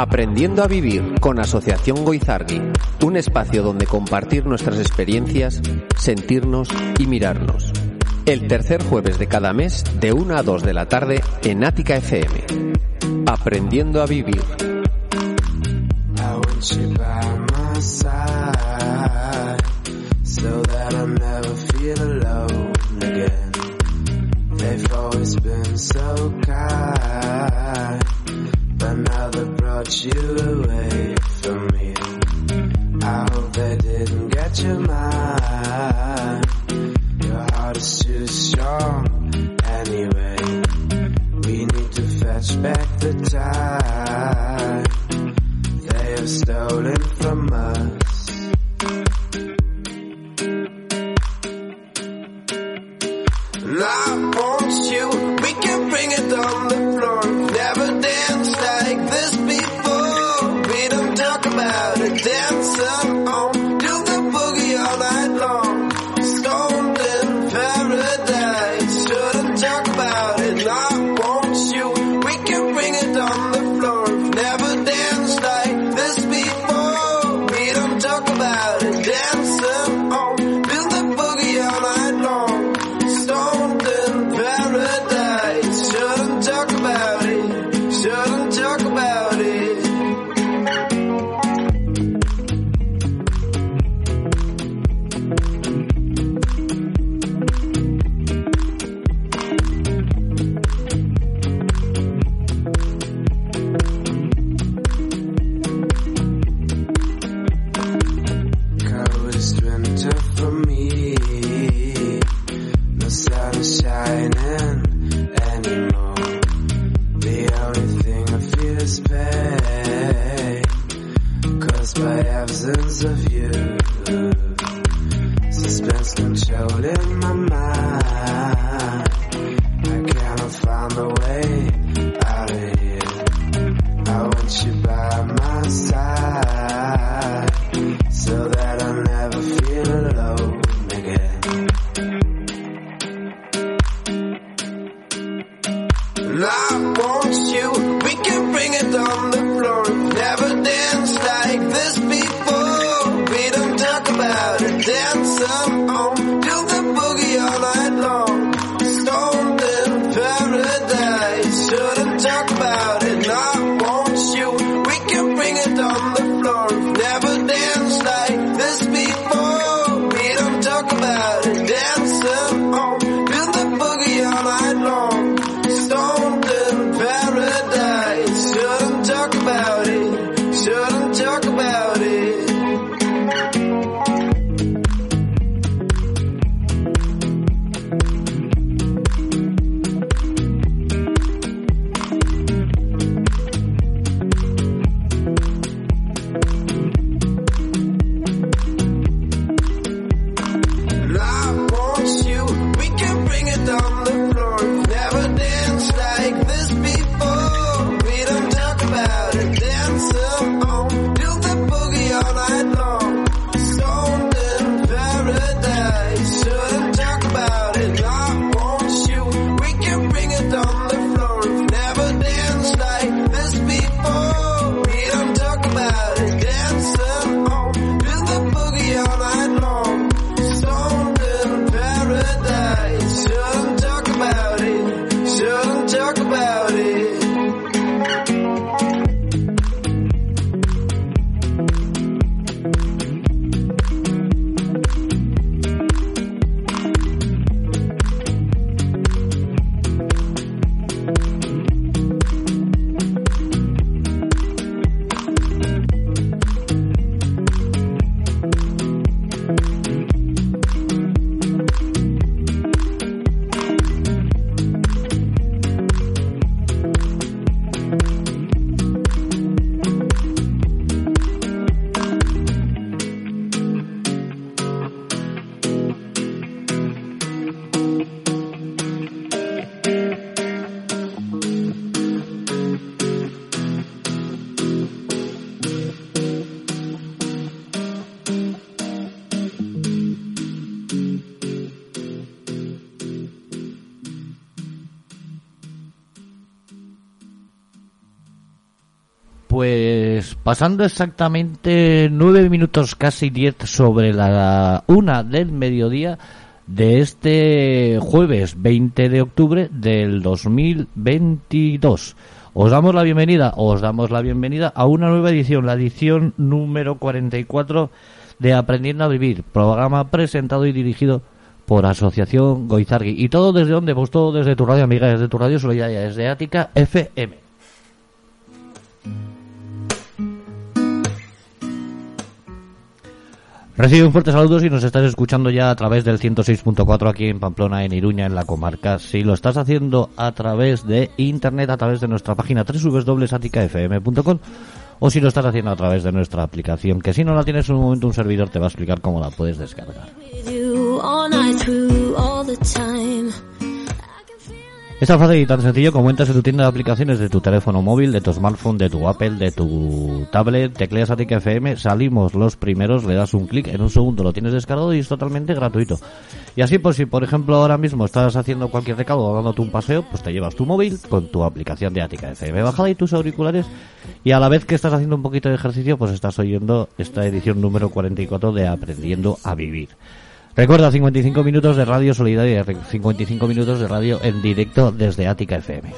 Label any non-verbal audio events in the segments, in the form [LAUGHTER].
Aprendiendo a Vivir con Asociación Goizargui, un espacio donde compartir nuestras experiencias, sentirnos y mirarnos. El tercer jueves de cada mes de 1 a 2 de la tarde en Ática FM. Aprendiendo a Vivir. you. Pasando exactamente nueve minutos, casi diez sobre la una del mediodía de este jueves 20 de octubre del 2022. Os damos la bienvenida, os damos la bienvenida a una nueva edición, la edición número 44 de Aprendiendo a Vivir, programa presentado y dirigido por Asociación Goizargui. ¿Y todo desde dónde? Pues todo desde tu radio amiga, desde tu radio solidaria, desde Ática FM. Recibe un fuerte saludo si nos estás escuchando ya a través del 106.4 aquí en Pamplona, en Iruña, en la comarca. Si lo estás haciendo a través de internet, a través de nuestra página www.aticafm.com o si lo estás haciendo a través de nuestra aplicación, que si no la tienes en un momento un servidor te va a explicar cómo la puedes descargar. Es tan fácil y tan sencillo como entras en tu tienda de aplicaciones de tu teléfono móvil, de tu smartphone, de tu Apple, de tu tablet, tecleas Atica FM, salimos los primeros, le das un clic, en un segundo lo tienes descargado y es totalmente gratuito. Y así, pues si por ejemplo ahora mismo estás haciendo cualquier recado o dándote un paseo, pues te llevas tu móvil con tu aplicación de Atica FM bajada y tus auriculares y a la vez que estás haciendo un poquito de ejercicio, pues estás oyendo esta edición número 44 de Aprendiendo a Vivir. Recuerda 55 minutos de radio solidaria, 55 minutos de radio en directo desde Ática FM.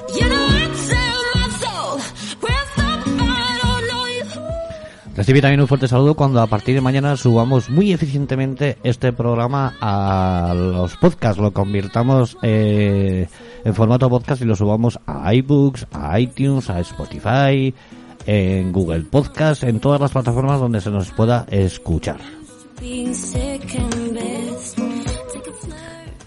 Recibí también un fuerte saludo cuando a partir de mañana subamos muy eficientemente este programa a los podcasts, lo convirtamos eh, en formato podcast y lo subamos a iBooks, a iTunes, a Spotify, en Google Podcast, en todas las plataformas donde se nos pueda escuchar.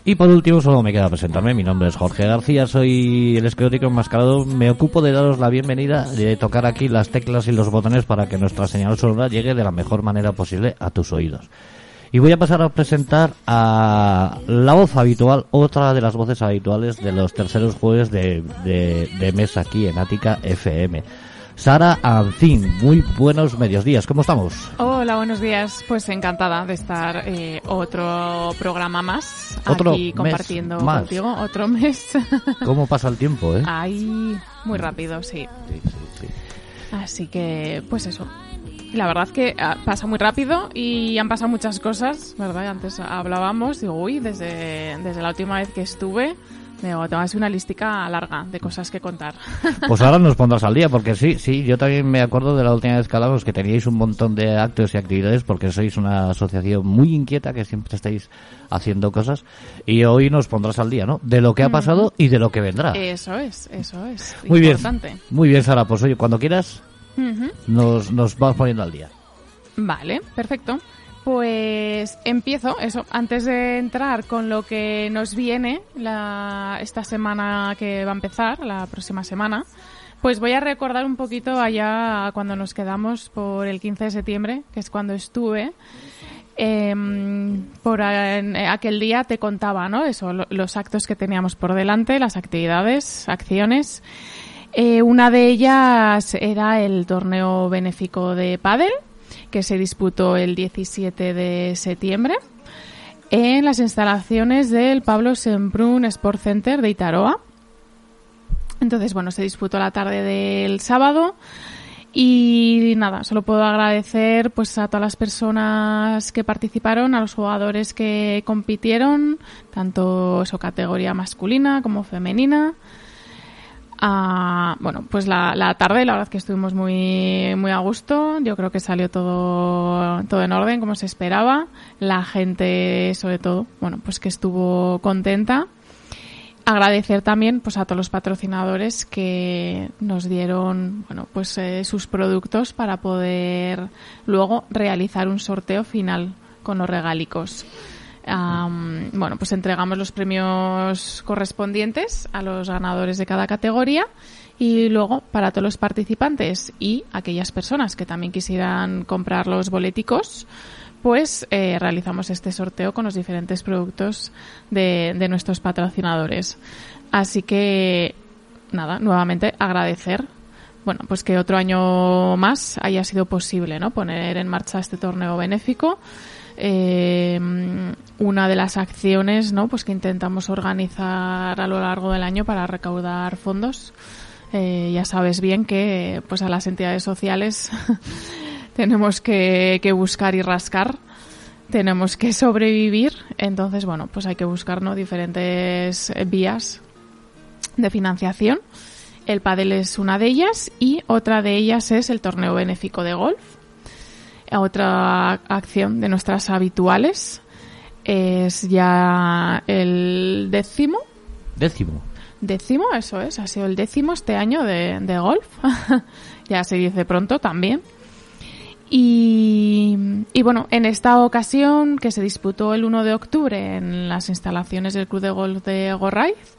Y por último, solo me queda presentarme. Mi nombre es Jorge García, soy el esclerótico enmascarado. Me ocupo de daros la bienvenida, de tocar aquí las teclas y los botones para que nuestra señal sonora llegue de la mejor manera posible a tus oídos. Y voy a pasar a presentar a la voz habitual, otra de las voces habituales de los terceros jueves de, de, de mes aquí en Ática FM. Sara Ancín, muy buenos medios días, ¿cómo estamos? Hola, buenos días. Pues encantada de estar eh, otro programa más Otro aquí mes compartiendo más. contigo. Otro [LAUGHS] mes. ¿Cómo pasa el tiempo, eh? Ahí, muy rápido, sí. Sí, sí, sí. Así que, pues eso. La verdad que ah, pasa muy rápido y han pasado muchas cosas, ¿verdad? Antes hablábamos, digo, uy, desde, desde la última vez que estuve, digo, tengo una listica larga de cosas que contar. [LAUGHS] Pues ahora nos pondrás al día, porque sí, sí, yo también me acuerdo de la última vez que hablamos que teníais un montón de actos y actividades porque sois una asociación muy inquieta que siempre estáis haciendo cosas y hoy nos pondrás al día, ¿no? De lo que ha pasado y de lo que vendrá. Eso es, eso es. Muy bien. importante. Muy bien, Sara, pues oye, cuando quieras nos, nos vamos poniendo al día. Vale, perfecto. Pues empiezo, eso, antes de entrar con lo que nos viene la, esta semana que va a empezar, la próxima semana, pues voy a recordar un poquito allá cuando nos quedamos por el 15 de septiembre, que es cuando estuve. Em, por en aquel día te contaba, ¿no? Eso, lo- los actos que teníamos por delante, las actividades, acciones. Eh, una de ellas era el torneo benéfico de pádel, que se disputó el 17 de septiembre en las instalaciones del Pablo Semprún Sport Center de Itaroa. Entonces, bueno, se disputó la tarde del sábado y nada, solo puedo agradecer pues a todas las personas que participaron, a los jugadores que compitieron, tanto eso categoría masculina como femenina. Ah, bueno, pues la, la tarde, la verdad que estuvimos muy, muy a gusto. Yo creo que salió todo, todo en orden, como se esperaba. La gente, sobre todo, bueno, pues que estuvo contenta. Agradecer también, pues, a todos los patrocinadores que nos dieron, bueno, pues, eh, sus productos para poder luego realizar un sorteo final con los regálicos. Am, bueno, pues entregamos los premios correspondientes a los ganadores de cada categoría y luego para todos los participantes y aquellas personas que también quisieran comprar los boleticos, pues eh, realizamos este sorteo con los diferentes productos de, de nuestros patrocinadores. Así que, nada, nuevamente agradecer bueno, pues que otro año más haya sido posible, ¿no? Poner en marcha este torneo benéfico. Eh, una de las acciones, ¿no? Pues que intentamos organizar a lo largo del año para recaudar fondos Eh, ya sabes bien que pues a las entidades sociales [LAUGHS] tenemos que, buscar y rascar tenemos que sobrevivir, entonces bueno, pues hay que buscar diferentes vías de financiación. El pádel es una de ellas y otra de ellas es el torneo benéfico de golf. Otra acción de nuestras habituales es ya el décimo. Décimo. Décimo, eso es, ha sido el décimo este año de, de golf. [LAUGHS] ya se dice pronto también. Y, y, bueno, en esta ocasión que se disputó el 1 de octubre en las instalaciones del Club de Golf de Gorraiz,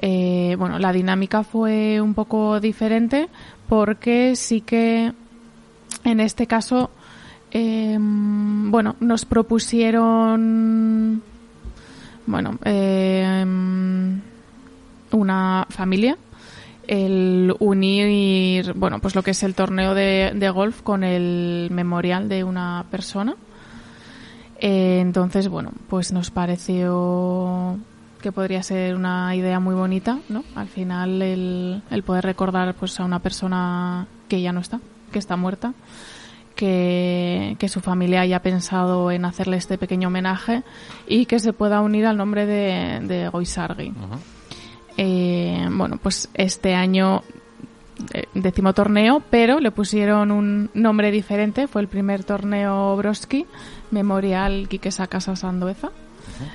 eh, bueno, la dinámica fue un poco diferente porque sí que en este caso, eh, bueno, nos propusieron, bueno, eh, una familia el unir, bueno, pues lo que es el torneo de, de golf con el memorial de una persona. Eh, entonces, bueno, pues nos pareció que podría ser una idea muy bonita, ¿no? Al final el, el poder recordar pues a una persona que ya no está, que está muerta, que, que su familia haya pensado en hacerle este pequeño homenaje y que se pueda unir al nombre de, de Goisargui. Eh, bueno, pues este año eh, décimo torneo, pero le pusieron un nombre diferente. Fue el primer torneo Broski, Memorial Quique Casa Sandueza,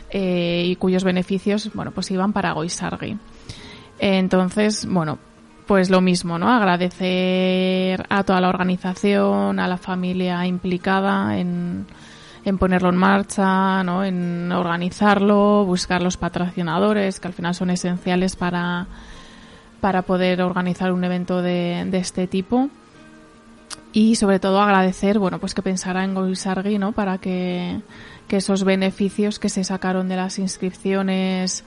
eh, y cuyos beneficios, bueno, pues iban para Goisargui. Entonces, bueno, pues lo mismo, ¿no? Agradecer a toda la organización, a la familia implicada en, en ponerlo en marcha, ¿no? en organizarlo, buscar los patrocinadores, que al final son esenciales para, para poder organizar un evento de, de este tipo. Y sobre todo agradecer, bueno, pues que pensara en Goisargui, ¿no? Para que, que esos beneficios que se sacaron de las inscripciones,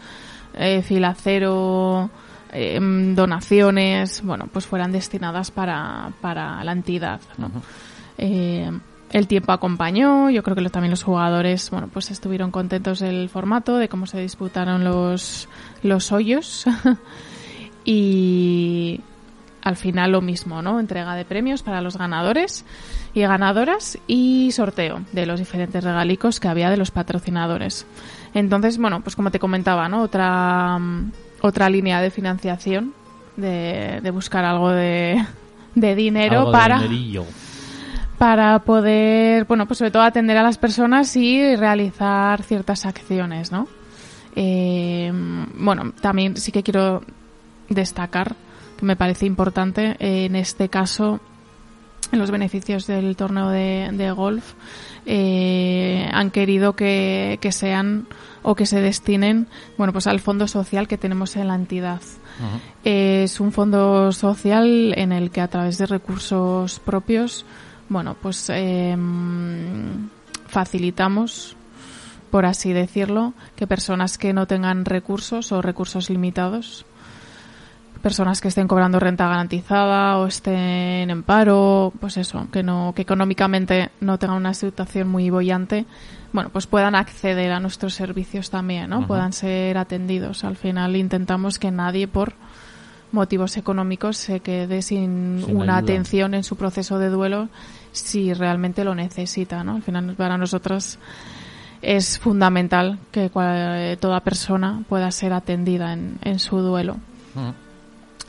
eh, filacero, eh, donaciones, bueno, pues fueran destinadas para, para la entidad, ¿no? eh, el tiempo acompañó, yo creo que lo- también los jugadores, bueno, pues estuvieron contentos del formato, de cómo se disputaron los, los hoyos. [LAUGHS] y al final lo mismo, ¿no? Entrega de premios para los ganadores y ganadoras y sorteo de los diferentes regalicos que había de los patrocinadores. Entonces, bueno, pues como te comentaba, ¿no? Otra, otra línea de financiación, de, de buscar algo de, de dinero Algo para para poder, bueno, pues sobre todo atender a las personas y realizar ciertas acciones, ¿no? Eh, bueno, también sí que quiero destacar que me parece importante eh, en este caso en los beneficios del torneo de, de golf eh, han querido que, que sean o que se destinen bueno pues al fondo social que tenemos en la entidad. Es un fondo social en el que a través de recursos propios, bueno, pues eh, facilitamos, por así decirlo, que personas que no tengan recursos o recursos limitados, personas que estén cobrando renta garantizada o estén en paro, pues eso, que no, que económicamente no tengan una situación muy bollante, bueno, pues puedan acceder a nuestros servicios también, ¿no? Puedan ser atendidos. Al final intentamos que nadie por motivos económicos se quede sin, Sin una ayuda. atención en su proceso de duelo si realmente lo necesita, ¿no? Al final para nosotros es fundamental que cual- toda persona pueda ser atendida en, en su duelo.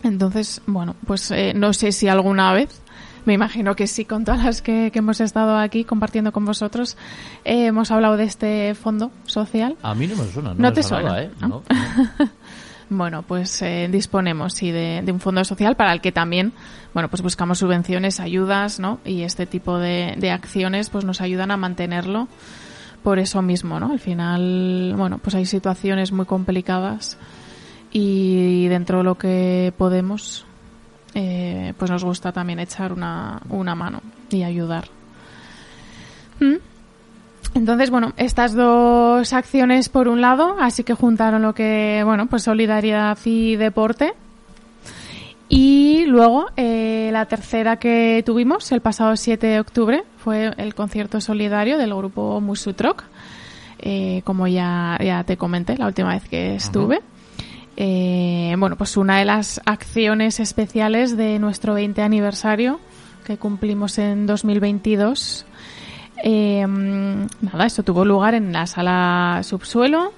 Entonces, bueno, pues eh, no sé si alguna vez, me imagino que sí, con todas las que, que hemos estado aquí compartiendo con vosotros, eh, hemos hablado de este fondo social. A mí no me suena. No, ¿No me te suena? ¿eh? ¿No? No, no. [LAUGHS] Bueno, pues eh, disponemos sí de, de un fondo social para el que también, bueno, pues buscamos subvenciones, ayudas, ¿no? Y este tipo de, de acciones, pues nos ayudan a mantenerlo por eso mismo, ¿no? Al final, bueno, pues hay situaciones muy complicadas y dentro de lo que podemos, eh, pues nos gusta también echar una, una mano y ayudar. ¿Mm? Entonces, bueno, estas dos acciones por un lado, así que juntaron lo que, bueno, pues solidaridad y deporte. Y luego, eh, la tercera que tuvimos el pasado 7 de octubre fue el concierto solidario del grupo Musutroc, eh, como ya, ya te comenté la última vez que estuve. Eh, bueno, pues una de las acciones especiales de nuestro 20 aniversario que cumplimos en 2022. Eh, nada, esto tuvo lugar en la sala subsuelo.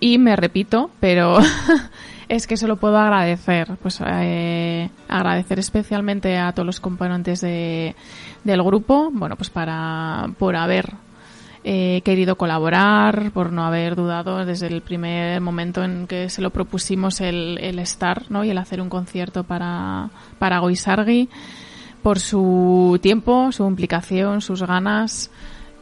Y me repito, pero [LAUGHS] es que solo puedo agradecer, pues eh, agradecer especialmente a todos los componentes de, del grupo, bueno, pues para por haber eh, querido colaborar, por no haber dudado desde el primer momento en que se lo propusimos el, el estar, ¿no? Y el hacer un concierto para para Goisargi, por su tiempo, su implicación, sus ganas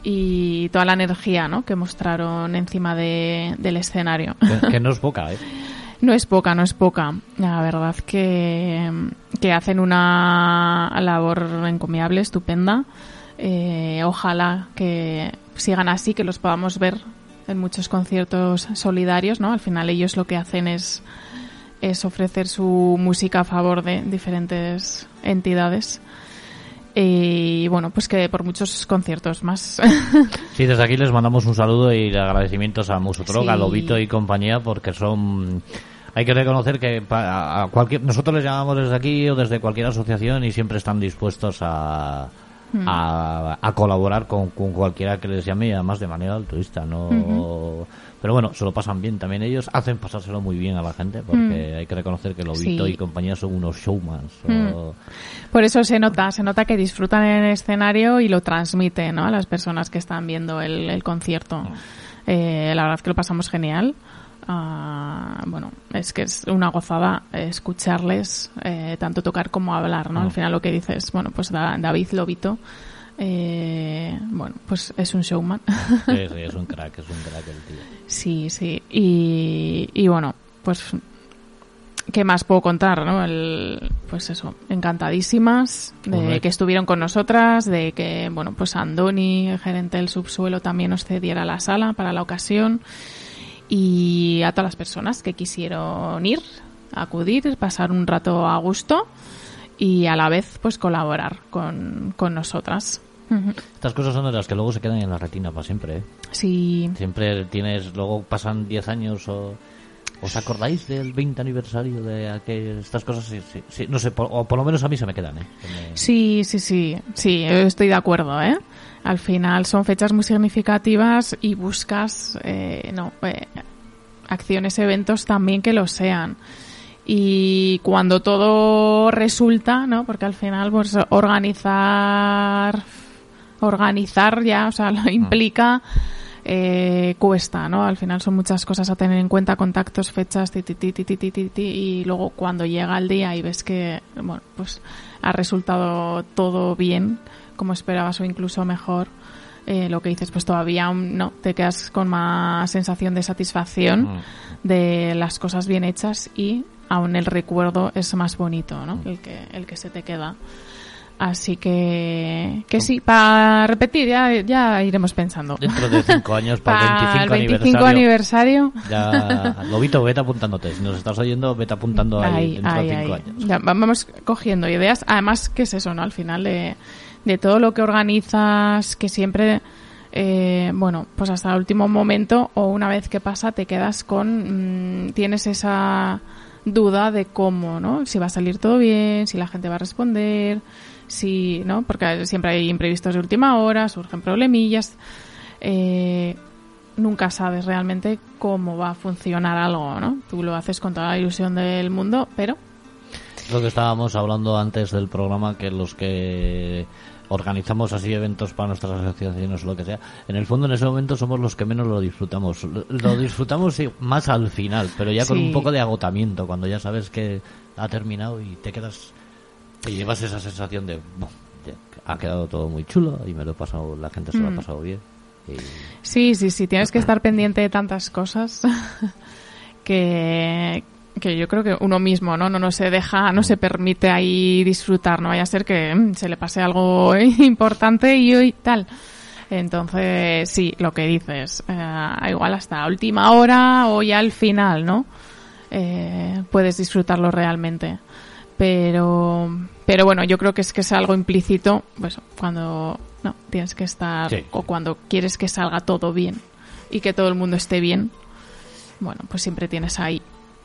y toda la energía, ¿no? Que mostraron encima de, del escenario. Que, no es poca, ¿eh? [LAUGHS] No es poca, no es poca. La verdad que, que hacen una labor encomiable, estupenda. Eh, ojalá que sigan así, que los podamos ver en muchos conciertos solidarios, ¿no? Al final ellos lo que hacen es, es ofrecer su música a favor de diferentes entidades. Y bueno, pues que por muchos conciertos más. [LAUGHS] Sí, desde aquí les mandamos un saludo y agradecimientos a Musotroga, a Sí. Lobito y compañía porque son... Hay que reconocer que a cualquier, nosotros les llamamos desde aquí o desde cualquier asociación y siempre están dispuestos a, A, a colaborar con, con cualquiera que les llame y además de manera altruista. no Pero bueno, se lo pasan bien también ellos, hacen pasárselo muy bien a la gente porque hay que reconocer que Lobito. Sí. y compañía son unos showmans. Mm. o- Por eso se nota, se nota que disfrutan en el escenario y lo transmiten ¿no? a las personas que están viendo el, el concierto. Eh, la verdad que lo pasamos genial. Ah, bueno, es que es una gozada escucharles eh, tanto tocar como hablar, ¿no? Al final lo que dices, bueno, pues Da- David Lobito, eh, bueno, pues es un showman. Sí, [LAUGHS] sí, es un crack, es un crack el tío. Sí, sí. Y, y bueno, pues, ¿qué más puedo contar, no? El, pues eso, encantadísimas de que estuvieron con nosotras, de que, bueno, pues Andoni, el gerente del subsuelo, también nos cediera la sala para la ocasión. Y a todas las personas que quisieron ir, acudir, pasar un rato a gusto y a la vez, pues colaborar con, con nosotras. Estas cosas son de las que luego se quedan en la retina para siempre, ¿eh? Sí, Siempre tienes, luego pasan 10 años o... ¿Os acordáis del 20 aniversario de aquel, estas cosas? Sí, sí, sí, no sé, por- o por lo menos a mí se me quedan, ¿eh? Me- Sí, sí, sí, sí, estoy de acuerdo, ¿eh? al final son fechas muy significativas y buscas eh, no, eh, acciones, eventos también que lo sean. Y cuando todo resulta, ¿no? Porque al final, pues organizar, organizar ya, o sea, [LAUGHS] lo implica, eh, cuesta, ¿no? Al final son muchas cosas a tener en cuenta, contactos, fechas, y luego cuando llega el día y ves que, bueno, pues ha resultado todo bien, como esperabas o incluso mejor, eh, lo que dices, pues todavía aún no, te quedas con más sensación de satisfacción de las cosas bien hechas y aún el recuerdo es más bonito, ¿no? El que, el que se te queda. Así que, que sí, para repetir, ya, ya iremos pensando. Dentro de 5 años, para el 25, Para el 25 aniversario, aniversario. ya... Lobito, vete apuntándote. Si nos estás oyendo, vete apuntando ahí Ahí, dentro ahí, de 5 ahí. años. Ya, va- vamos cogiendo ideas. Además, ¿qué es eso, no? Al final de, de todo lo que organizas, que siempre, eh, bueno, pues hasta el último momento o una vez que pasa te quedas con, mm, tienes esa duda de cómo, ¿no? Si va a salir todo bien, si la gente va a responder, si, ¿no? Porque siempre hay imprevistos de última hora, surgen problemillas. Eh, nunca sabes realmente cómo va a funcionar algo, ¿no? Tú lo haces con toda la ilusión del mundo, pero lo que estábamos hablando antes del programa, que los que organizamos así eventos para nuestras asociaciones o lo que sea, en el fondo en ese momento somos los que menos lo disfrutamos. Lo, [LAUGHS] disfrutamos más al final, pero ya con Sí. un poco de agotamiento, cuando ya sabes que ha terminado y te quedas, te llevas esa sensación de, "Buf, ya, ha quedado todo muy chulo y me lo he pasado, la gente se lo ha Mm. pasado bien. Y- sí, sí, sí, tienes que [LAUGHS] estar pendiente de tantas cosas [LAUGHS] que, que yo creo que uno mismo, ¿no? No, no se deja, no se permite ahí disfrutar, no vaya a ser que mm, se le pase algo [LAUGHS] importante y hoy tal. Entonces, sí, lo que dices, eh, igual hasta última hora o ya al final, ¿no? Eh, puedes disfrutarlo realmente. Pero, pero bueno, yo creo que es que es algo implícito, pues cuando no tienes que estar Sí. o cuando quieres que salga todo bien y que todo el mundo esté bien, bueno, pues siempre tienes ahí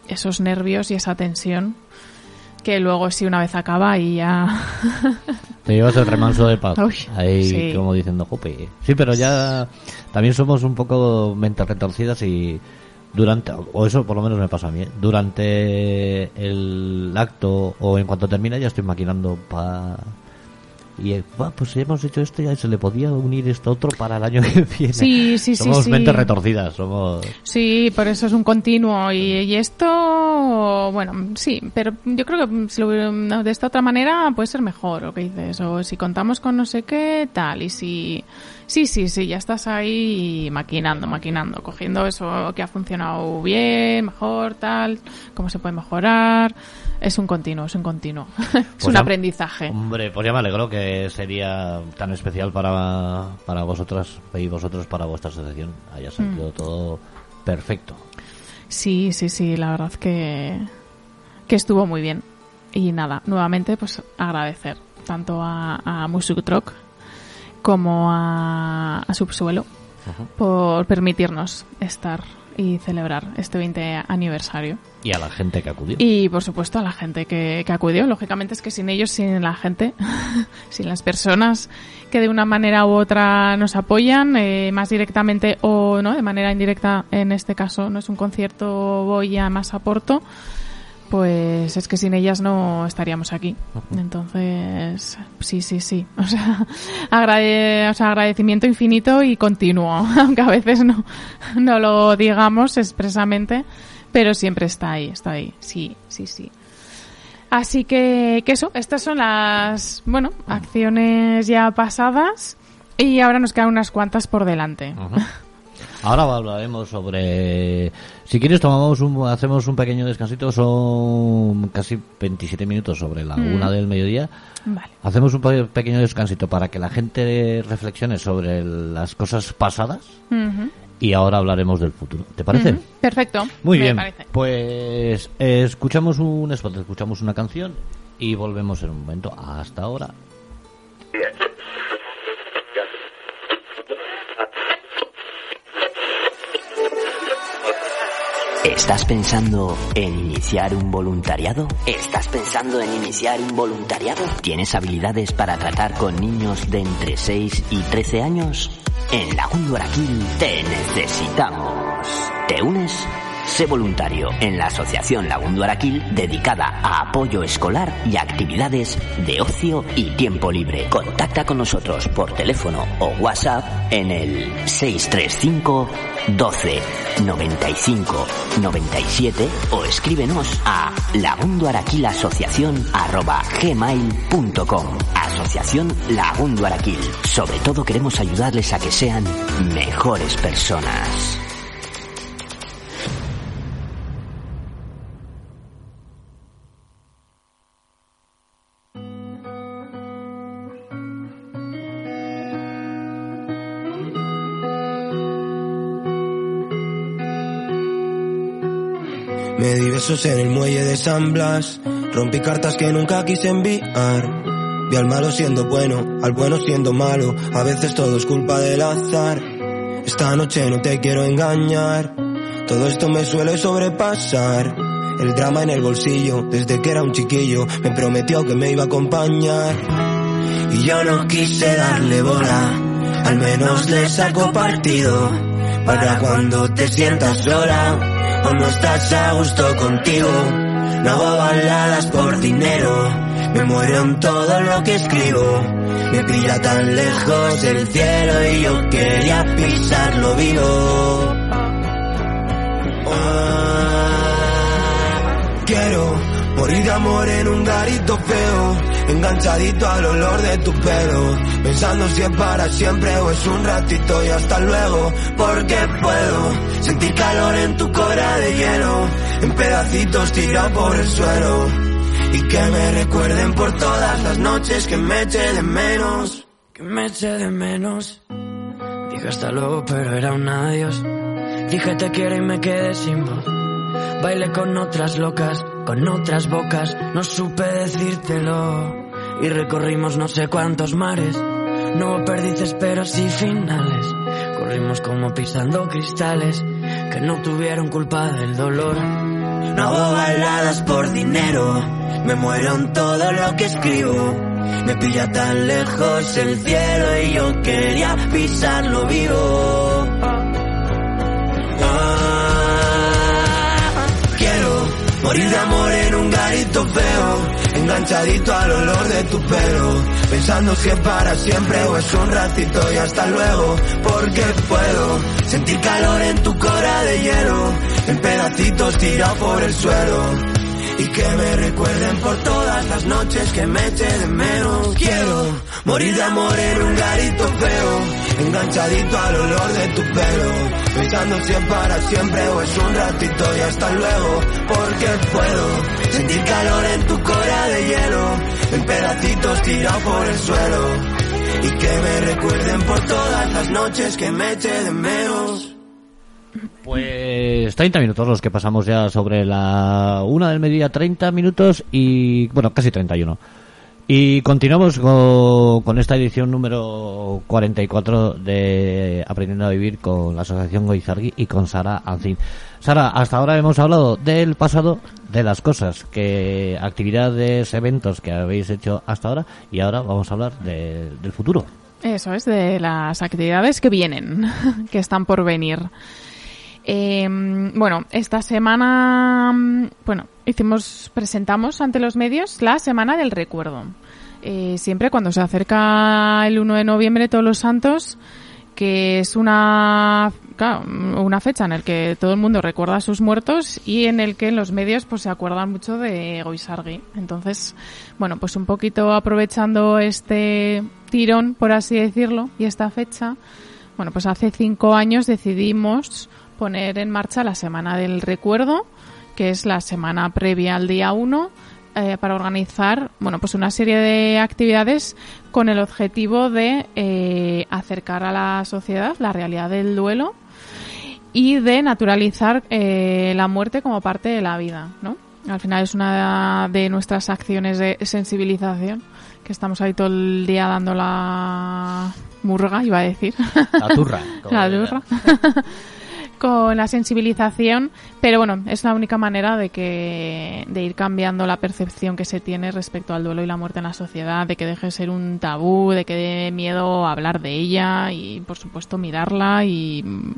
esos nervios y esa tensión que luego si una vez acaba y ya [LAUGHS] Te llevas el remanso de paz. Uy, Ahí sí. como diciendo, jope. Sí, pero ya también somos un poco mentes retorcidas y durante, o eso por lo menos me pasa a mí, ¿eh? durante el acto o en cuanto termina ya estoy maquinando para... Y "Buah, pues hemos hecho esto y se le podía unir esto otro para el año que [LAUGHS] viene. Sí, sí, sí, Somos sí. mentes retorcidas, somos... Sí, por eso es un continuo. Y, y esto, bueno, sí, pero yo creo que si lo, de esta otra manera puede ser mejor, lo que dices. O si contamos con no sé qué, tal. Y si. Sí, sí, sí, ya estás ahí maquinando, maquinando, cogiendo eso que ha funcionado bien, mejor, tal, cómo se puede mejorar. Es un continuo, es un continuo. [LAUGHS] es Pues un aprendizaje. Hombre, pues ya me alegro que sería tan especial para, para vosotras y vosotros para vuestra asociación. Haya salido todo perfecto. Sí, sí, sí, la verdad que, que estuvo muy bien. Y nada, nuevamente pues agradecer tanto a, a Musuk Troc como a, a Subsuelo por permitirnos estar y celebrar este 20 aniversario. Y a la gente que acudió. Y por supuesto a la gente que, que acudió. Lógicamente es que sin ellos, sin la gente, [LAUGHS] sin las personas que de una manera u otra nos apoyan, eh, más directamente o no, de manera indirecta, en este caso no es un concierto, voy a más aporto, pues es que sin ellas no estaríamos aquí. Entonces, sí, sí, sí. [LAUGHS] O sea, agrade- o sea, agradecimiento infinito y continuo, [LAUGHS] aunque a veces no, no lo digamos expresamente, pero siempre está ahí, está ahí. Sí, sí, sí. Así que, que eso, estas son las, bueno, acciones ya pasadas y ahora nos quedan unas cuantas por delante. Ahora hablaremos sobre... Si quieres tomamos un, hacemos un pequeño descansito, son casi 27 minutos sobre la una del mediodía. Vale. Hacemos un pe- pequeño descansito para que la gente reflexione sobre las cosas pasadas y ahora hablaremos del futuro. ¿Te parece? Perfecto. Muy me bien, parece. pues eh, escuchamos un spot, escuchamos una canción y volvemos en un momento. Hasta ahora. ¿Estás pensando en iniciar un voluntariado? ¿Estás pensando en iniciar un voluntariado? ¿Tienes habilidades para tratar con niños de entre 6 y 13 años? En Lagún Guaraquil te necesitamos. ¿Te unes? Sé voluntario en la Asociación Lagún Guaraquil dedicada a apoyo escolar y actividades de ocio y tiempo libre. Contacta con nosotros por teléfono o WhatsApp en el 635 12 95 97 o escríbenos a lagundoaraquilasociación arroba gmail.com Asociación Lagundo Araquil. Sobre todo queremos ayudarles a que sean mejores personas. En el muelle de San Blas, rompí cartas que nunca quise enviar. Vi al malo siendo bueno, al bueno siendo malo, a veces todo es culpa del azar. Esta noche no te quiero engañar, todo esto me suele sobrepasar. El drama en el bolsillo, desde que era un chiquillo, me prometió que me iba a acompañar. Y yo no quise darle bola, al menos le saco partido. Para cuando te sientas sola o no estás a gusto contigo. No hago baladas por dinero, me muero en todo lo que escribo. Me pilla tan lejos el cielo y yo quería pisarlo vivo. Ah, quiero morir de amor en un garito feo, enganchadito al olor de tu pelo, pensando si es para siempre o es un ratito y hasta luego, porque puedo sentir calor en tu cora de hielo, en pedacitos tirado por el suelo, y que me recuerden por todas las noches que me eché de menos, que me eché de menos. Dije hasta luego, pero era un adiós. Dije te quiero y me quedé sin voz. Bailé con otras locas, con otras bocas, no supe decírtelo. Y recorrimos no sé cuántos mares. No hubo perdices, pero sí finales. Corrimos como pisando cristales. que no tuvieron culpa del dolor. No hago baladas por dinero, me muero en todo lo que escribo. Me pilla tan lejos el cielo y yo quería pisarlo vivo. Morir de amor en un garito feo, enganchadito al olor de tu pelo, pensando si es para siempre o es un ratito y hasta luego, porque puedo sentir calor en tu cora de hielo, en pedacitos tirado por el suelo. Y que me recuerden por todas las noches que me eche de menos. Quiero morir de amor en un garito feo, enganchadito al olor de tu pelo, pensando si es para siempre o es un ratito y hasta luego, porque puedo sentir calor en tu cora de hielo, en pedacitos tirado por el suelo. Y que me recuerden por todas las noches que me eche de menos. Pues 30 minutos los que pasamos ya sobre la una del mediodía, 30 minutos y, bueno, casi 31. Y continuamos con, esta edición número 44 de Aprendiendo a Vivir con la Asociación Goizargui y con Sara Ancín. Sara, hasta ahora hemos hablado del pasado, de las cosas, que actividades, eventos que habéis hecho hasta ahora y ahora vamos a hablar de- del futuro. Eso es, de las actividades que vienen, [LAUGHS] que están por venir. Eh, bueno, esta semana, mm, bueno, hicimos, presentamos ante los medios la Semana del Recuerdo. Eh, siempre cuando se acerca el 1 de noviembre, todos los santos, que es una, claro, una fecha en la que todo el mundo recuerda a sus muertos y en el que los medios pues se acuerdan mucho de Goisargui. Entonces, bueno, pues un poquito aprovechando este tirón, por así decirlo, y esta fecha, bueno, pues hace cinco años decidimos poner en marcha la Semana del Recuerdo, que es la semana previa al día 1, eh, para organizar, bueno, pues una serie de actividades con el objetivo de eh, acercar a la sociedad la realidad del duelo y de naturalizar eh, la muerte como parte de la vida, ¿no? Al final es una de nuestras acciones de sensibilización, que estamos ahí todo el día dando la murga, iba a decir. La turra. [LAUGHS] La turra. [LAUGHS] con la sensibilización, pero bueno, es la única manera de que de ir cambiando la percepción que se tiene respecto al duelo y la muerte en la sociedad, de que deje de ser un tabú, de que dé miedo hablar de ella y por supuesto mirarla y mm,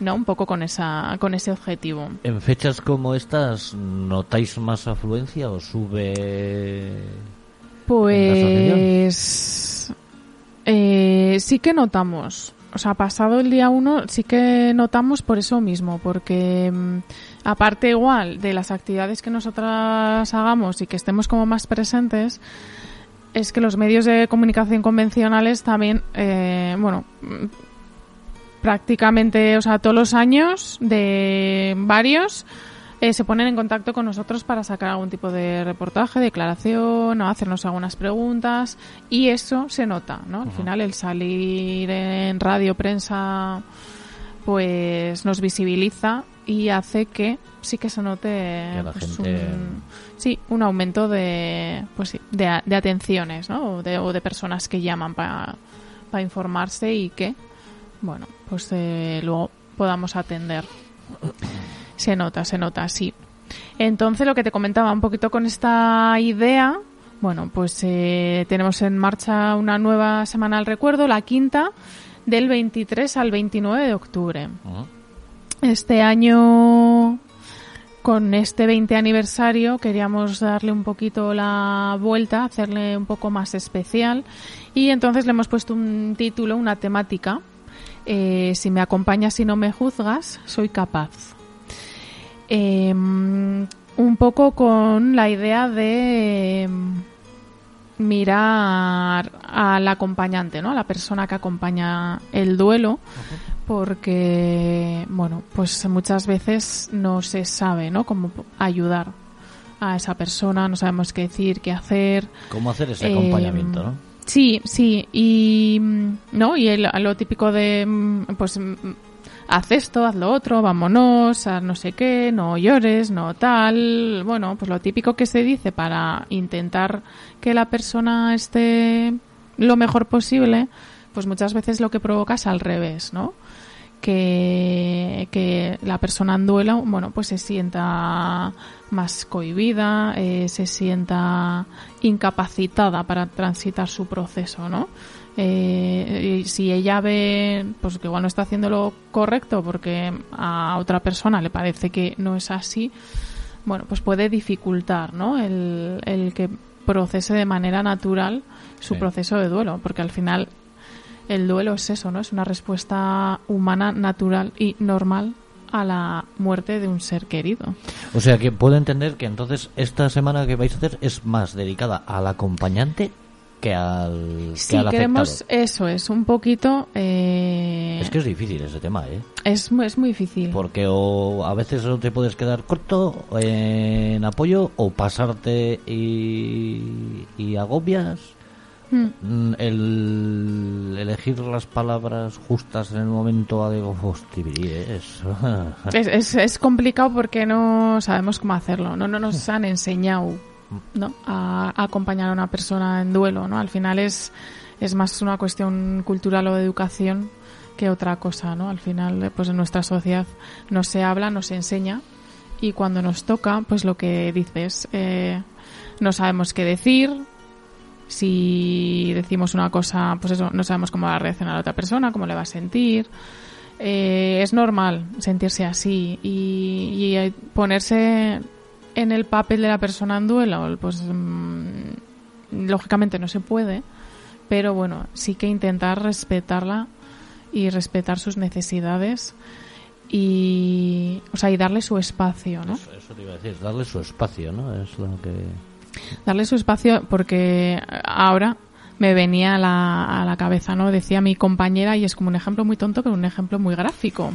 no un poco con esa con ese objetivo. En fechas como estas, ¿notáis más afluencia o sube...? Pues eh, sí que notamos. O sea, pasado el día uno sí que notamos por eso mismo, porque mm, aparte igual de las actividades que nosotras hagamos y que estemos como más presentes, es que los medios de comunicación convencionales también, eh, bueno, mm, prácticamente, o sea, todos los años de varios eh, se ponen en contacto con nosotros para sacar algún tipo de reportaje, declaración o hacernos algunas preguntas y eso se nota, ¿no? Al final el salir en radio, prensa, pues nos visibiliza y hace que sí que se note Que pues, gente- un, sí, un aumento de pues sí, de, de atenciones, ¿no? O de, o de personas que llaman para informarse y que bueno, pues eh, luego podamos atender. Se nota, se nota, sí. Entonces, lo que te comentaba un poquito con esta idea, bueno, pues eh, tenemos en marcha una nueva semana al recuerdo, la quinta, del 23 al 29 de octubre. Este año, con este 20 aniversario, queríamos darle un poquito la vuelta, hacerle un poco más especial. Y entonces le hemos puesto un título, una temática. eh, si me acompañas y no me juzgas, soy capaz. Eh, un poco con la idea de em, mirar al acompañante, ¿no? A la persona que acompaña el duelo, porque, bueno, pues muchas veces no se sabe, ¿no? Cómo ayudar a esa persona, no sabemos qué decir, qué hacer. ¿Cómo hacer ese Eh, acompañamiento, no? Sí, sí, y mm, no, y el- lo típico de mm, pues haz esto, haz lo otro, vámonos, haz no sé qué, no llores, no tal, bueno, pues lo típico que se dice para intentar que la persona esté lo mejor posible, pues muchas veces lo que provoca es al revés, ¿no? que, que la persona en bueno, pues se sienta más cohibida, eh, se sienta incapacitada para transitar su proceso, ¿no? Eh, y si ella ve pues que igual no está haciendo lo correcto porque a otra persona le parece que no es así, bueno, pues puede dificultar, ¿no? El, el que procese de manera natural su Sí. proceso de duelo, porque al final el duelo es eso, ¿no? Es una respuesta humana, natural y normal a la muerte de un ser querido. O sea que puedo entender que entonces esta semana que vais a hacer es más dedicada al acompañante que al, que Sí, al queremos, afectado. eso es, un poquito... eh, Es que es difícil ese tema, ¿eh? es, es muy difícil. Porque o a veces no te puedes quedar corto en apoyo o pasarte y, y agobias. Mm. Mm, El elegir las palabras justas en el momento adecuado, es... Es, es, es complicado porque no sabemos cómo hacerlo, no, no nos [LAUGHS] han enseñado ¿no? a, acompañar a una persona en duelo, ¿no? Al final es, es más una cuestión cultural o de educación que otra cosa, ¿no? Al final, pues en nuestra sociedad no se habla, no se enseña y cuando nos toca, pues lo que dices, eh, no sabemos qué decir, si decimos una cosa, pues eso, no sabemos cómo va a reaccionar la otra persona, cómo le va a sentir. Eh, es normal sentirse así y, eh, ponerse en el papel de la persona en duelo, pues mm, lógicamente no se puede, pero bueno, sí que intentar respetarla y respetar sus necesidades y, o sea, y darle su espacio, ¿no? Eso, eso te iba a decir, darle su espacio, ¿no? Es lo que... darle su espacio porque ahora me venía a la, a la cabeza, ¿no? Decía mi compañera y es como un ejemplo muy tonto, pero un ejemplo muy gráfico.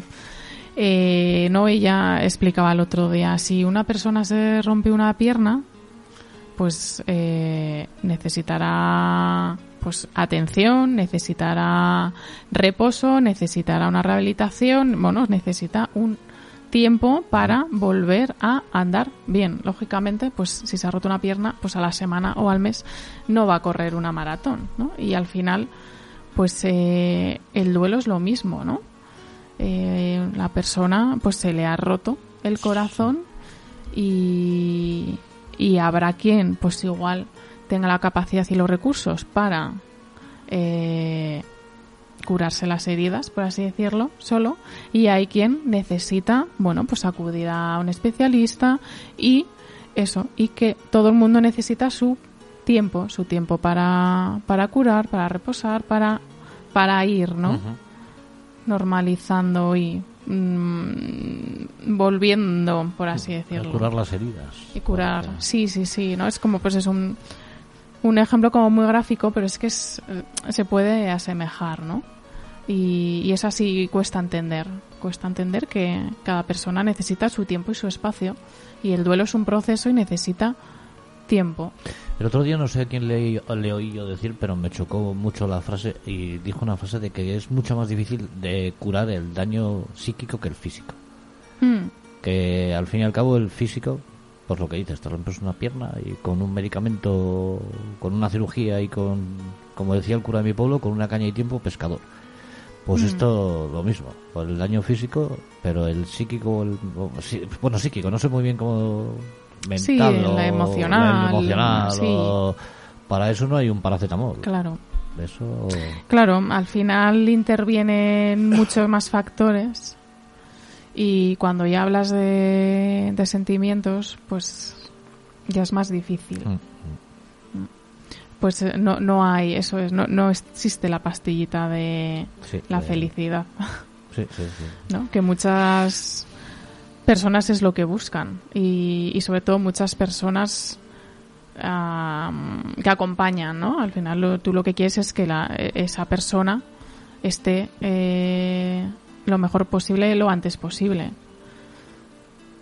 Eh, no, ella explicaba el otro día, si una persona se rompe una pierna, pues eh, necesitará pues atención, necesitará reposo, necesitará una rehabilitación, bueno, necesita un tiempo para volver a andar bien. Lógicamente, pues si se ha roto una pierna, pues a la semana o al mes no va a correr una maratón, ¿no? Y al final, pues eh, el duelo es lo mismo, ¿no? Eh, la persona, pues se le ha roto el corazón y, y habrá quien, pues igual tenga la capacidad y los recursos para eh, curarse las heridas, por así decirlo, solo, y hay quien necesita, bueno, pues acudir a un especialista y eso, y que todo el mundo necesita su tiempo, su tiempo para, para curar, para reposar, para, para ir, ¿no? Normalizando y mm, volviendo, por así decirlo. curar las heridas. Y curar, Porque- sí, sí, sí, ¿no? Es como, pues es un, un ejemplo como muy gráfico, pero es que es, eh, se puede asemejar, ¿no? Y, y es así, cuesta entender. Cuesta entender que cada persona necesita su tiempo y su espacio. Y el duelo es un proceso y necesita tiempo. El otro día no sé a quién le, le oí yo decir, pero me chocó mucho la frase y dijo una frase de que es mucho más difícil de curar el daño psíquico que el físico. Hmm, Que al fin y al cabo el físico, por lo que dices, te rompes una pierna y con un medicamento, con una cirugía y con, como decía el cura de mi pueblo, con una caña y tiempo, pescador. Pues Mm. esto lo mismo, por el daño físico, pero el psíquico, el, bueno, psíquico, no sé muy bien cómo mental Sí, o la emocional, el emocional sí. o- para eso no hay un paracetamol. claro. Eso Claro, al final intervienen [COUGHS] muchos más factores y cuando ya hablas de, de sentimientos, pues ya es más difícil. Mm, Pues eh, no, no hay, eso es, no, no existe la pastillita de sí, la eh, felicidad, Sí, sí, sí. [LAUGHS] ¿no? Que muchas personas es lo que buscan y, y sobre todo muchas personas que acompañan, ¿no? Al final lo- tú lo que quieres es que la, esa persona esté eh, lo mejor posible lo antes posible.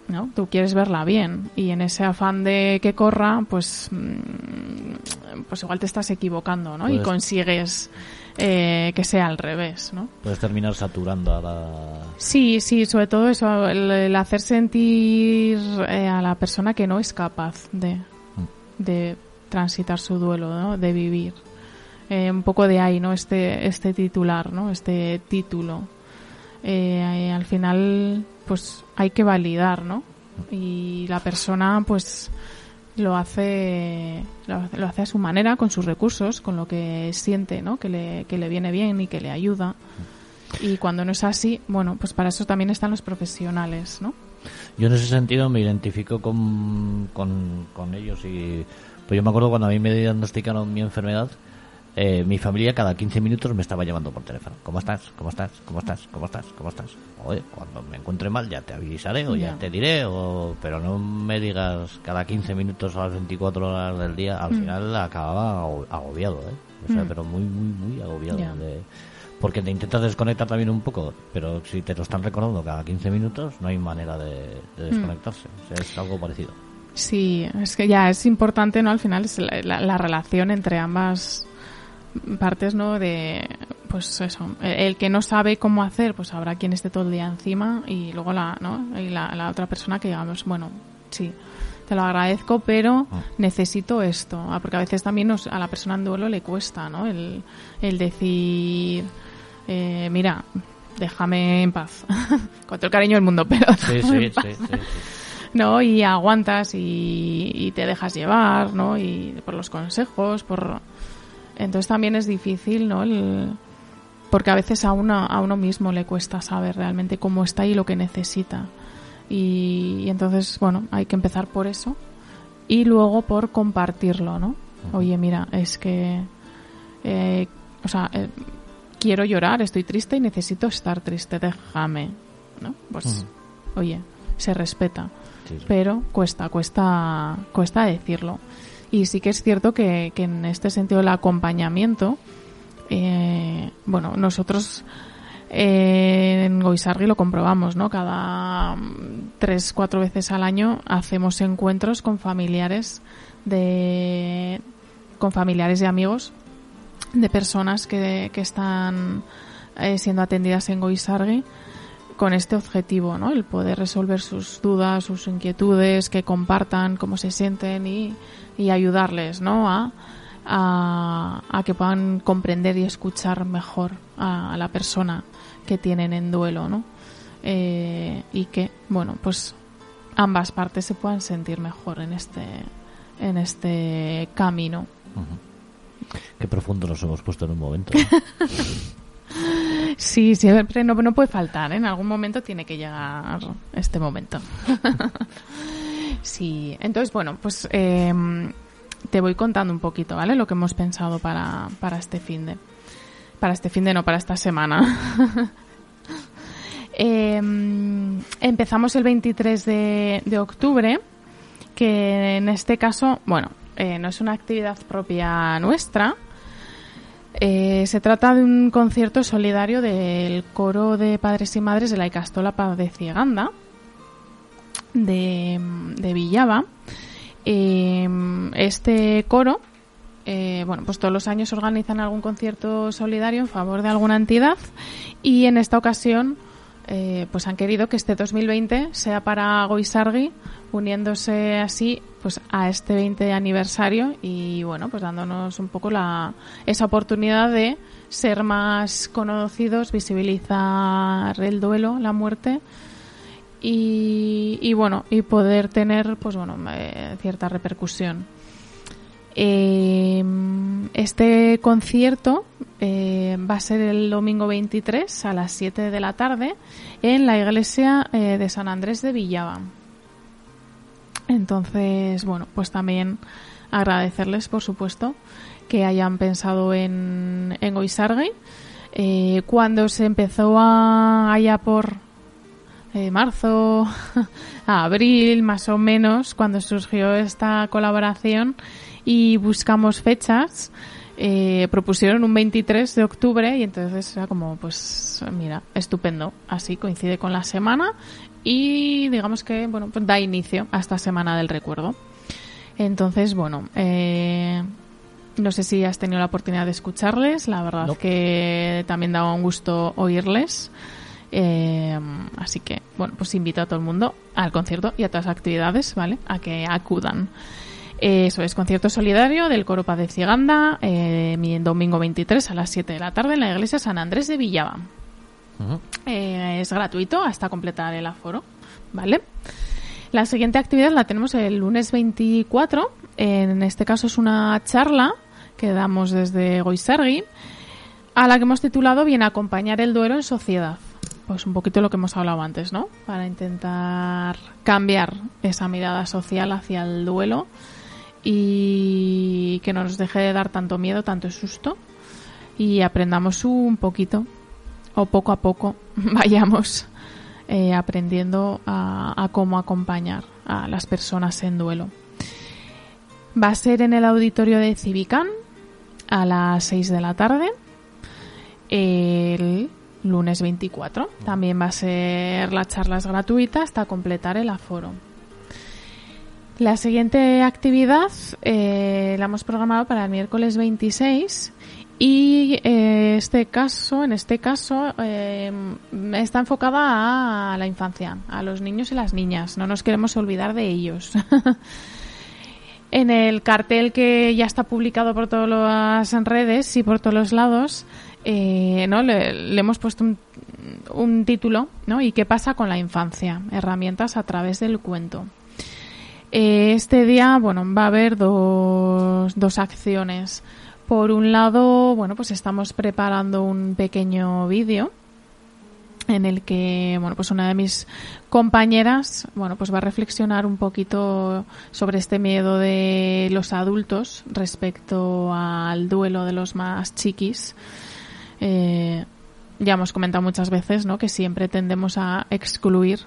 ¿No? Tú quieres verla bien y en ese afán de que corra, pues, mm, pues igual te estás equivocando, ¿no? Y Puedes- consigues eh, que sea al revés, ¿no? Puedes terminar saturando a la... Sí, sí, sobre todo eso, el, el hacer sentir eh, a la persona que no es capaz de, de transitar su duelo, ¿no? de vivir. Eh, un poco de ahí, ¿no? Este, este titular, ¿no? Este título. eh, al final pues hay que validar, ¿no? Y la persona pues lo hace, lo hace a su manera, con sus recursos, con lo que siente, ¿no? Que le, que le viene bien y que le ayuda. Y cuando no es así, bueno, pues para eso también están los profesionales, ¿no? Yo en ese sentido me identifico con, con, con ellos y pues yo me acuerdo cuando a mí me diagnosticaron mi enfermedad, eh, mi familia cada 15 minutos me estaba llamando por teléfono. ¿Cómo estás? ¿Cómo estás? ¿Cómo estás? ¿Cómo estás? ¿Cómo estás? Oye, cuando me encuentre mal ya te avisaré o ya, Ya. te diré, o... pero no me digas cada 15 minutos a las 24 horas del día. Al final acababa ago- agobiado, ¿eh? O sea, Mm. pero muy, muy, muy agobiado. Ya. de- Porque te intentas desconectar también un poco, pero si te lo están recordando cada 15 minutos, no hay manera de, de desconectarse. O sea, es algo parecido. Sí, es que ya es importante, ¿no? Al final es la, la- la relación entre ambas partes, ¿no? De, pues eso, el, que no sabe cómo hacer, pues habrá quien esté todo el día encima y luego la, ¿no? Y la, la otra persona que digamos, bueno, sí, te lo agradezco, pero necesito esto. Ah, porque a veces también nos- a la persona en duelo le cuesta, ¿no? El, el decir, eh, mira, déjame en paz. [LAUGHS] Con todo el cariño del mundo, pero sí, sí, sí. [LAUGHS] ¿no? Y aguantas y, y te dejas llevar, ¿no? Y por los consejos, por... Entonces también es difícil, ¿no? El- Porque a veces a uno, a uno mismo le cuesta saber realmente cómo está y lo que necesita. Y, y entonces, bueno, hay que empezar por eso. Y luego por compartirlo, ¿no? Oye, mira, es que... eh, o sea, eh, quiero llorar, estoy triste y necesito estar triste, déjame, ¿no? Pues, oye, se respeta Sí, sí. pero cuesta, cuesta, cuesta decirlo. Y sí que es cierto que, que en este sentido el acompañamiento, eh, bueno, nosotros eh, en Goisarri lo comprobamos, ¿no? Cada mm, tres, cuatro veces al año hacemos encuentros con familiares de, con familiares y amigos de personas que, que están eh, siendo atendidas en Goisargui con este objetivo, ¿no? El poder resolver sus dudas, sus inquietudes, que compartan cómo se sienten y, y ayudarles, ¿no? A, a, a que puedan comprender y escuchar mejor a, a la persona que tienen en duelo, ¿no? Eh, y que, bueno, pues ambas partes se puedan sentir mejor en este, en este camino. Qué profundo nos hemos puesto en un momento. ¿eh? [LAUGHS] Sí, siempre no, no puede faltar, ¿eh? en algún momento tiene que llegar este momento. [LAUGHS] sí, entonces bueno, pues eh, te voy contando un poquito, ¿vale? Lo que hemos pensado para, para este fin de. Para este fin de no, para esta semana. [LAUGHS] Eh, empezamos el 23 de, octubre, que en este caso, bueno, eh, no es una actividad propia nuestra, eh, se trata de un concierto solidario del coro de padres y madres de la Icastola Paz de Cieganda de, de Villava. Eh, este coro, eh, bueno, pues todos los años organizan algún concierto solidario en favor de alguna entidad y en esta ocasión eh, pues han querido que este 2020 sea para Goisargui, uniéndose así pues a este 20 aniversario y bueno, pues dándonos un poco la esa oportunidad de ser más conocidos, visibilizar el duelo, la muerte y, bueno, y poder tener pues bueno, cierta repercusión. Eh, este concierto eh, va a ser el domingo 23 a las 7 de la tarde en la iglesia eh, de San Andrés de Villava. Entonces, bueno, pues también agradecerles, por supuesto, que hayan pensado en, en. Eh, cuando se empezó a, allá por eh, marzo, a [LAUGHS] abril, más o menos, cuando surgió esta colaboración y buscamos fechas, eh, propusieron un 23 de octubre y entonces era como, pues mira, estupendo. Así coincide con la semana y digamos que, bueno, pues da inicio a esta semana del recuerdo. Entonces, bueno, eh, no sé si has tenido la oportunidad de escucharles, la verdad No. que también daba un gusto oírles. Eh, así que, bueno, pues invito a todo el mundo al concierto y a todas las actividades, ¿vale? A que acudan. Eh, Eso es, concierto solidario del Coro Paz de Ciganda, eh, mi domingo 23 a las 7 de la tarde en la iglesia San Andrés de Villava. Ujú. Eh, es gratuito hasta completar el aforo, ¿vale? La siguiente actividad la tenemos el lunes 24. En este caso es una charla que damos desde Goisargui, a la que hemos titulado Bien acompañar el duelo en sociedad. Pues un poquito lo que hemos hablado antes, ¿no? Para intentar cambiar esa mirada social hacia el duelo y que no nos deje de dar tanto miedo, tanto susto y aprendamos un poquito o poco a poco [LAUGHS] vayamos eh, aprendiendo a, a cómo acompañar a las personas en duelo. Va a ser en el auditorio de Civican a las 6 de la tarde el lunes 24. También va a ser la charla es gratuita hasta completar el aforo. La siguiente actividad eh, la hemos programado para el miércoles 26 y eh, este caso, en este caso, eh, está enfocada a la infancia, a los niños y las niñas. No nos queremos olvidar de ellos. [LAUGHS] en el cartel que ya está publicado por todas las redes y por todos los lados, eh, ¿no? Le, le hemos puesto un, un título, ¿no? ¿Y qué pasa con la infancia? Herramientas a través del cuento. Eh, Este día, bueno, va a haber dos, dos acciones. Por un lado, bueno, pues estamos preparando un pequeño vídeo en el que, bueno, pues una de mis compañeras, bueno, pues va a reflexionar un poquito sobre este miedo de los adultos respecto al duelo de los más chiquis. Eh, ya hemos comentado muchas veces, ¿no? Que siempre tendemos a excluir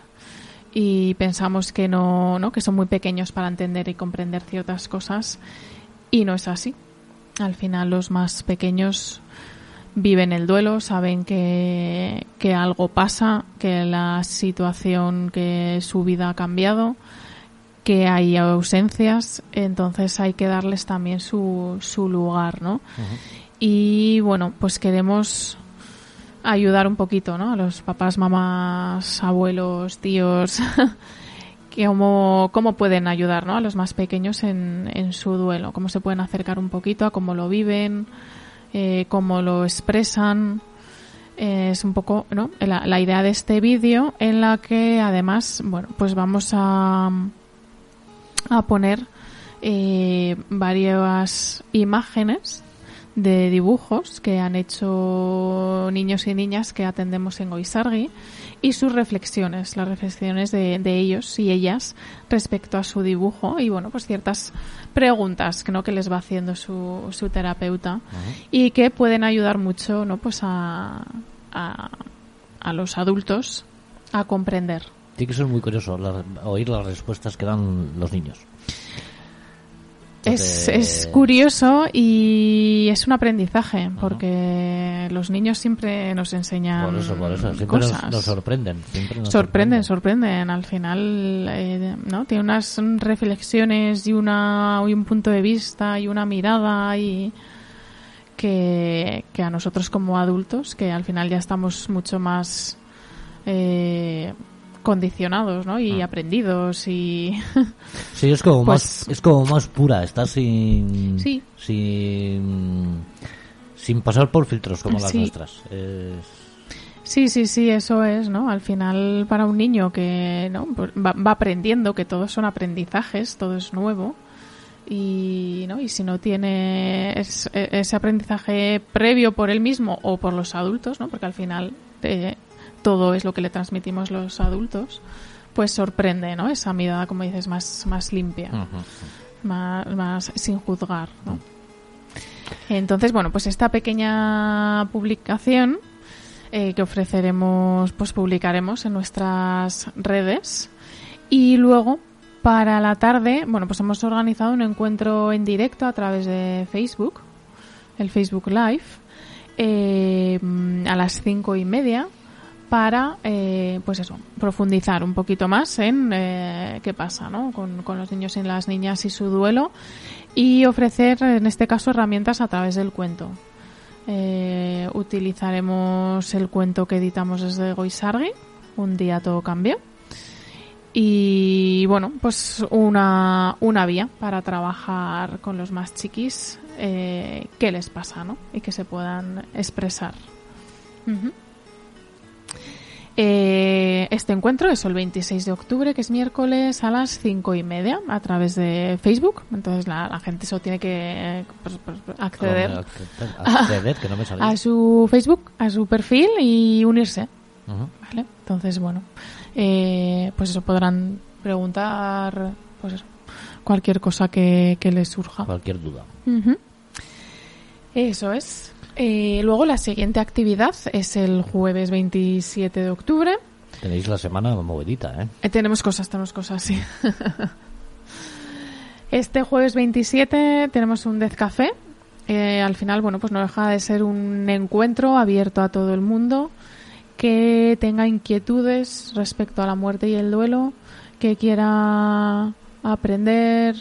y pensamos que no, ¿no? que son muy pequeños para entender y comprender ciertas cosas y no es así. Al final los más pequeños viven el duelo, saben que, que algo pasa, que la situación, que su vida ha cambiado, que hay ausencias, entonces hay que darles también su, su lugar, ¿no? Y bueno, pues queremos ayudar un poquito, ¿no? A los papás, mamás, abuelos, tíos, [LAUGHS] que cómo, cómo pueden ayudar, ¿no? A los más pequeños en, en su duelo, cómo se pueden acercar un poquito a cómo lo viven, eh, cómo lo expresan. Es un poco, ¿no? La, la idea de este vídeo en la que además, bueno, pues vamos a, a poner eh, varias imágenes de dibujos que han hecho niños y niñas que atendemos en Goisargui y sus reflexiones, las reflexiones de, de ellos y ellas respecto a su dibujo y bueno, pues ciertas preguntas que no que les va haciendo su, su terapeuta y que pueden ayudar mucho, ¿no? Pues a, a, a los adultos a comprender. Tiene que ser muy curioso la- oír las respuestas que dan los niños. Es, es curioso y es un aprendizaje porque los niños siempre nos enseñan Por eso, por eso. Siempre nos, cosas. nos sorprenden. Siempre nos sorprenden, sorprenden. Al final, eh, ¿no? Tiene unas reflexiones y una y un punto de vista y una mirada y que, que a nosotros como adultos, que al final ya estamos mucho más eh, condicionados, ¿no? Ah. Y aprendidos y Sí, es como Pues- más, es como más pura, está sin, Sí. sin, sin pasar por filtros como las Sí. nuestras. Es- Sí, sí, sí, eso es, ¿no? Al final, para un niño que ¿no? Pues va, va aprendiendo, que todos son aprendizajes, todo es nuevo, y, ¿no? y si no tiene es- e- ese aprendizaje previo por él mismo o por los adultos, ¿no? Porque al final eh, todo es lo que le transmitimos los adultos, pues sorprende, ¿no? Esa mirada, como dices, más, más limpia más, más sin juzgar, ¿no? Entonces, bueno, pues esta pequeña publicación eh, que ofreceremos, pues publicaremos en nuestras redes y luego para la tarde, bueno, pues hemos organizado un encuentro en directo a través de Facebook, el Facebook Live, eh, a las cinco y media para, eh, pues eso, profundizar un poquito más en eh, qué pasa, ¿no? Con, con los niños y las niñas y su duelo y ofrecer, en este caso, herramientas a través del cuento. Eh, utilizaremos el cuento que editamos desde Goisargui, Un día todo cambió. Y bueno, pues una, una vía para trabajar con los más chiquis, qué les pasa, ¿no? Y que se puedan expresar. Eh, este encuentro es el 26 de octubre, que es miércoles a las cinco y media, a través de Facebook. Entonces la, la gente solo tiene que pues, pues, acceder Acceder, que no me [LAUGHS] a su Facebook, a su perfil y unirse. ¿Vale? Entonces, bueno, eh, pues eso podrán preguntar, pues eso, cualquier cosa que, que les surja. Cualquier duda. Eso es. Eh, luego la siguiente actividad es el jueves 27 de octubre. Tenéis la semana movidita, ¿eh? Eh, tenemos cosas, tenemos cosas, sí. [LAUGHS] este jueves 27 tenemos un Death Café. Eh, al final, bueno, pues no deja de ser un encuentro abierto a todo el mundo que tenga inquietudes respecto a la muerte y el duelo, que quiera aprender,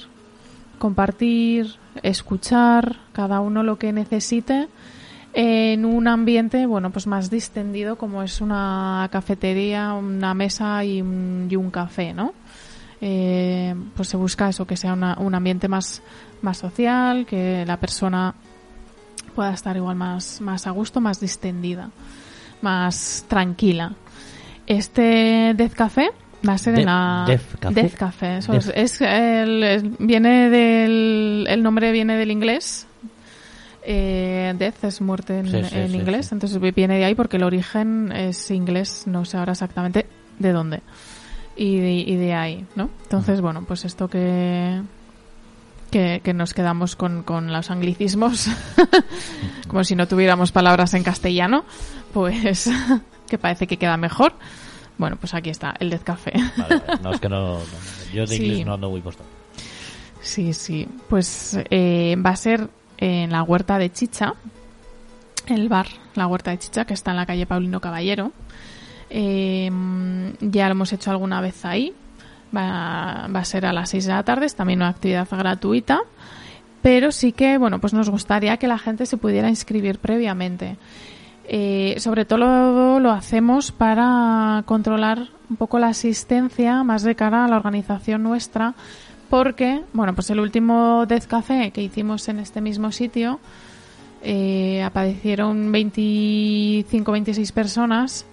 compartir, escuchar, cada uno lo que necesite en un ambiente, bueno, pues más distendido como es una cafetería, una mesa y un, y un café, ¿no? Eh, pues se busca eso, que sea una- un ambiente más, más social, que la persona pueda estar igual más, más a gusto, más distendida, más tranquila. Este Death Café va a ser De- en la Death Café. Death Café, eso Death. es, es el- es- viene del el nombre viene del inglés. Eh, death es muerte en, Sí, sí, en sí, inglés, entonces viene de ahí porque el origen es inglés, no sé ahora exactamente de dónde. Y de, y de ahí, ¿no? Entonces, bueno, pues esto que, que, que nos quedamos con, con los anglicismos, [LAUGHS] como si no tuviéramos palabras en castellano, pues [LAUGHS] que parece que queda mejor. Bueno, pues aquí está, el Death Café. Vale. No, es que no, [LAUGHS] no- yo de Sí. inglés no ando muy puesto. Sí, sí. Pues eh, va a ser en la Huerta de Chicha, el bar, la Huerta de Chicha, que está en la calle Paulino Caballero. Eh, ya lo hemos hecho alguna vez ahí. Va, va a ser a las 6 de la tarde, es también una actividad gratuita. Pero sí que, bueno, pues nos gustaría que la gente se pudiera inscribir previamente. Eh, sobre todo lo hacemos para controlar un poco la asistencia más de cara a la organización nuestra, porque, bueno, pues el último Death Café que hicimos en este mismo sitio, eh, aparecieron 25-26 personas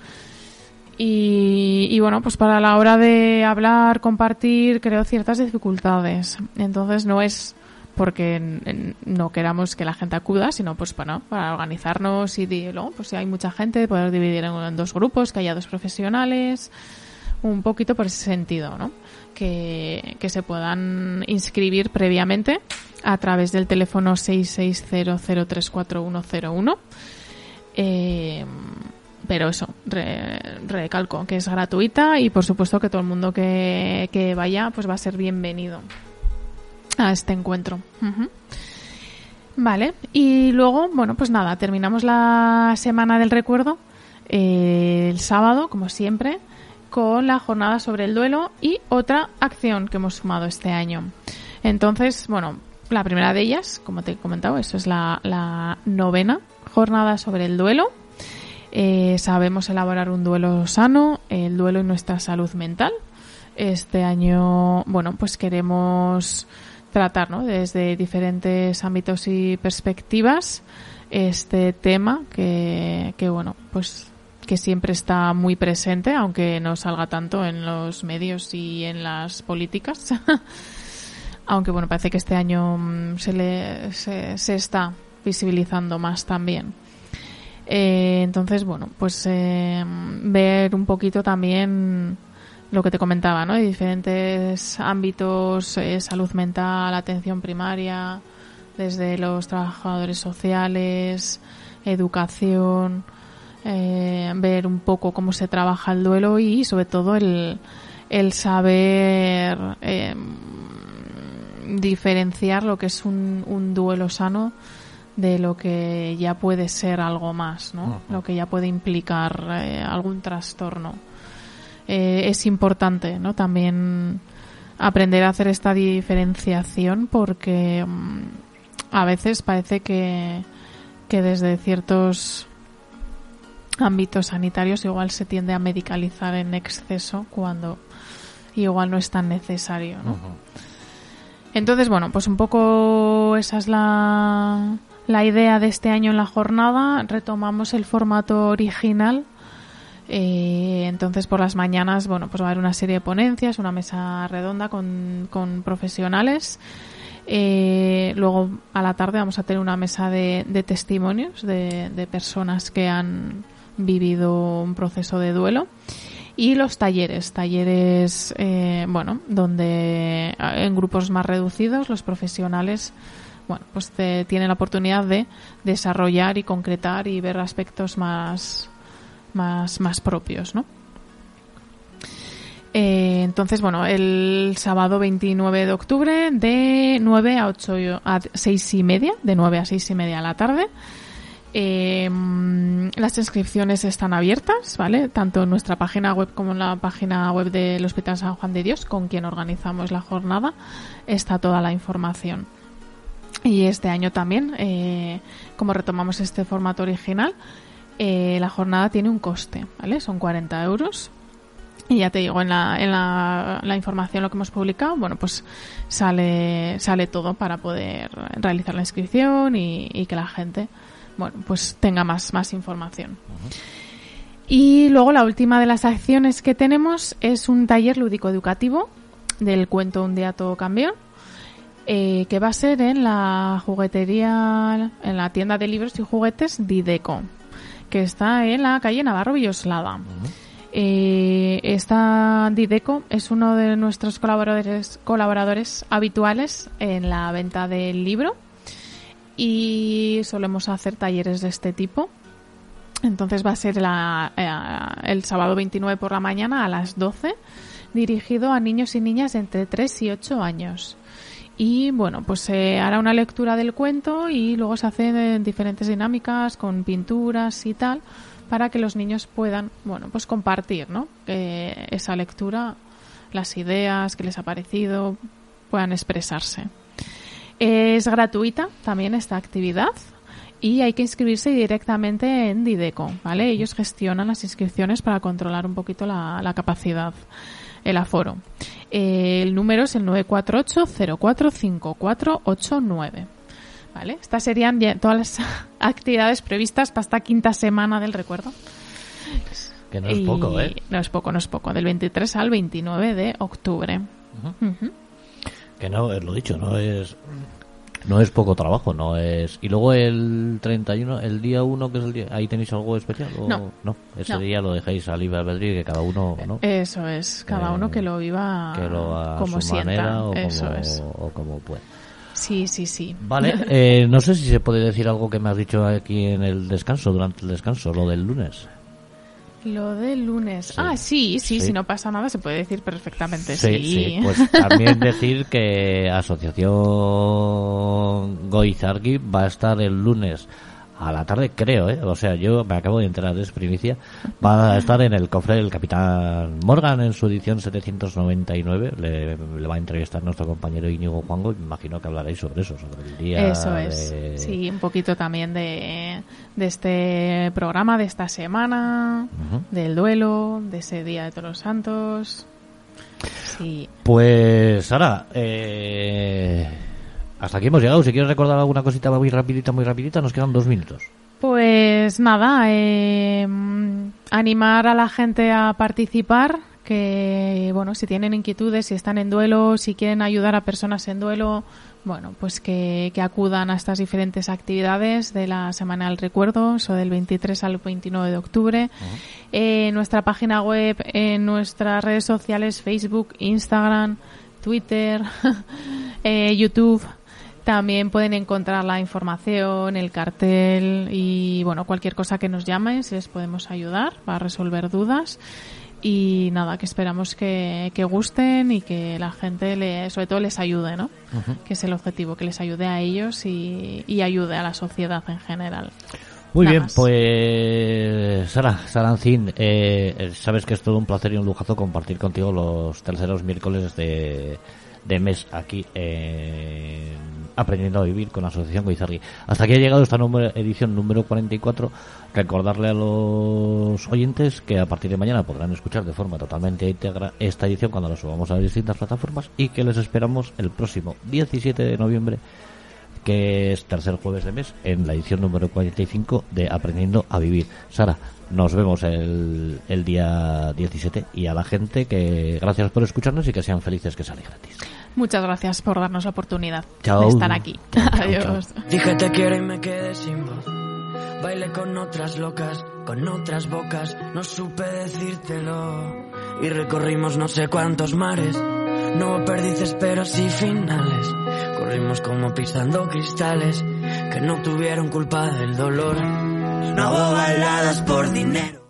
y, y, bueno, pues para la hora de hablar, compartir, creo ciertas dificultades. Entonces no es porque no queramos que la gente acuda, sino pues bueno, para organizarnos y di- luego, pues si hay mucha gente, poder dividir en, en dos grupos, que haya dos profesionales, un poquito por ese sentido, ¿no? Que, se puedan inscribir previamente a través del teléfono 660034101. Eh, pero eso, re- recalco que es gratuita y por supuesto que todo el mundo que, vaya pues va a ser bienvenido a este encuentro. Vale, y luego, bueno, pues nada, terminamos la semana del recuerdo eh, el sábado, como siempre, con la jornada sobre el duelo y otra acción que hemos sumado este año. Entonces, bueno, la primera de ellas, como te he comentado, eso es la, novena jornada sobre el duelo. Eh, sabemos elaborar un duelo sano, el duelo en nuestra salud mental. Este año, bueno, pues queremos tratar, ¿no? Desde diferentes ámbitos y perspectivas este tema que bueno, pues que siempre está muy presente, aunque no salga tanto en los medios y en las políticas. [LAUGHS] aunque bueno, parece que este año mm, se, le, se, se está visibilizando más también. Eh, entonces, bueno, pues eh, ver un poquito también lo que te comentaba, ¿no? De diferentes ámbitos, eh, salud mental, atención primaria, desde los trabajadores sociales, educación, eh, ver un poco cómo se trabaja el duelo y sobre todo el, el saber eh, diferenciar lo que es un, un duelo sano de lo que ya puede ser algo más, ¿no? Lo que ya puede implicar eh, algún trastorno. Es importante, ¿no? También aprender a hacer esta diferenciación porque mm, a veces parece que, que desde ciertos ámbitos sanitarios igual se tiende a medicalizar en exceso cuando igual no es tan necesario, ¿no? Entonces, bueno, pues un poco esa es la, la idea de este año en la jornada. Retomamos el formato original Eh, entonces por las mañanas, bueno, pues va a haber una serie de ponencias, una mesa redonda con, con profesionales. Eh, luego a la tarde vamos a tener una mesa de, de testimonios de, de personas que han vivido un proceso de duelo y los talleres, talleres, eh, bueno, donde en grupos más reducidos los profesionales, bueno, pues te- tienen la oportunidad de desarrollar y concretar y ver aspectos más, más, más propios, ¿no? Eh, entonces, bueno, el sábado 29 de octubre de 9 a 8 y- a 6 y media, de 9 a 6 y media de la tarde. Eh, las inscripciones están abiertas, ¿vale? Tanto en nuestra página web como en la página web del Hospital San Juan de Dios, con quien organizamos la jornada, está toda la información. Y este año también, eh, como retomamos este formato original, eh, la jornada tiene un coste, ¿vale? Son 40 euros. Y ya te digo, en la, en la información, lo que hemos publicado, bueno, pues sale, sale todo para poder realizar la inscripción y, y que la gente, bueno, pues tenga más, más información. Y luego la última de las acciones que tenemos es un taller lúdico educativo del cuento Un día todo cambió, eh, que va a ser en la juguetería, en la tienda de libros y juguetes Dideco, que está en la calle Navarro Villoslada. Eh, esta Dideco es uno de nuestros colaboradores, colaboradores habituales en la venta del libro y solemos hacer talleres de este tipo. Entonces va a ser la- eh, el sábado 29 por la mañana a las 12, dirigido a niños y niñas entre 3 y 8 años. Y bueno, pues se hará una lectura del cuento y luego se hacen eh, diferentes dinámicas con pinturas y tal para que los niños puedan, bueno, pues compartir, ¿no? Eh, esa lectura, las ideas que les ha parecido, puedan expresarse. Es gratuita también esta actividad y hay que inscribirse directamente en Dideco, ¿vale? Ellos gestionan las inscripciones para controlar un poquito la, la capacidad, el aforo. Eh, el número es el 948-045489. ¿Vale? Estas serían ya todas las [LAUGHS] actividades previstas para esta quinta semana del recuerdo. Que no es Y- poco, ¿eh? No es poco, no es poco. Del 23 al 29 de octubre. Que no, es lo dicho, no es no es poco trabajo, no es... Y luego el 31, el día 1, que es el día... ¿Ahí tenéis algo especial? O... No. ese No. día lo dejáis a libre albedrío que cada uno, ¿no? Eso es, cada Eh, uno que lo viva que lo a como su sienta. manera o Eso como, es. o como pueda. Sí, sí, sí. Vale, [LAUGHS] eh, no sé si se puede decir algo que me has dicho aquí en el descanso, durante el descanso, lo del lunes. Lo del lunes. Sí. Ah, sí, sí, Sí. si no pasa nada se puede decir perfectamente. Sí, Sí, pues [LAUGHS] también decir que Asociación Goizargui va a estar el lunes a la tarde, creo, ¿eh? O sea, yo me acabo de enterar, es primicia. Va a estar en el cofre del Capitán Morgan en su edición 799. Le, le va a entrevistar nuestro compañero Íñigo Juango y me imagino que hablaréis sobre eso, sobre el día. Eso es. de- Sí, un poquito también de, de este programa, de esta semana, del duelo, de ese Día de Todos los Santos. Sí. Pues Sara, eh, hasta aquí hemos llegado. Si quieres recordar alguna cosita muy rapidita, muy rapidita, nos quedan dos minutos. Pues nada, eh, animar a la gente a participar, que bueno, si tienen inquietudes, si están en duelo, si quieren ayudar a personas en duelo, bueno, pues que, que acudan a estas diferentes actividades de la Semana del Recuerdo, eso del 23 al 29 de octubre. Eh, en nuestra página web, en nuestras redes sociales, Facebook, Instagram, Twitter, [LAUGHS] eh, YouTube. También pueden encontrar la información, el cartel y bueno, cualquier cosa que nos llamen, si les podemos ayudar para resolver dudas. Y nada, que esperamos que, que gusten y que la gente, le, sobre todo, les ayude, ¿no? Que es el objetivo, que les ayude a ellos y, y ayude a la sociedad en general. Muy Nada bien, más. pues Sara, Sarancín, eh, sabes que es todo un placer y un lujazo compartir contigo los terceros miércoles de, de mes aquí en Aprendiendo a Vivir con la Asociación Goizarri. Hasta aquí ha llegado esta número- edición número 44. Recordarle a los oyentes que a partir de mañana podrán escuchar de forma totalmente íntegra esta edición cuando la subamos a las distintas plataformas y que les esperamos el próximo 17 de noviembre que es tercer jueves de mes, en la edición número 45 de Aprendiendo a Vivir. Sara, nos vemos el, el día 17 y a la gente que gracias por escucharnos y que sean felices que sale gratis. Muchas gracias por darnos la oportunidad Chao. de estar aquí. Chao, chao, Adiós. Dije te quiero y me quedé sin voz. Bailé con otras locas, con otras bocas, no supe decírtelo. Y recorrimos no sé cuántos mares, no hubo perdices pero sí finales. Corrimos como pisando cristales que no tuvieron culpa del dolor. No hubo baladas por dinero.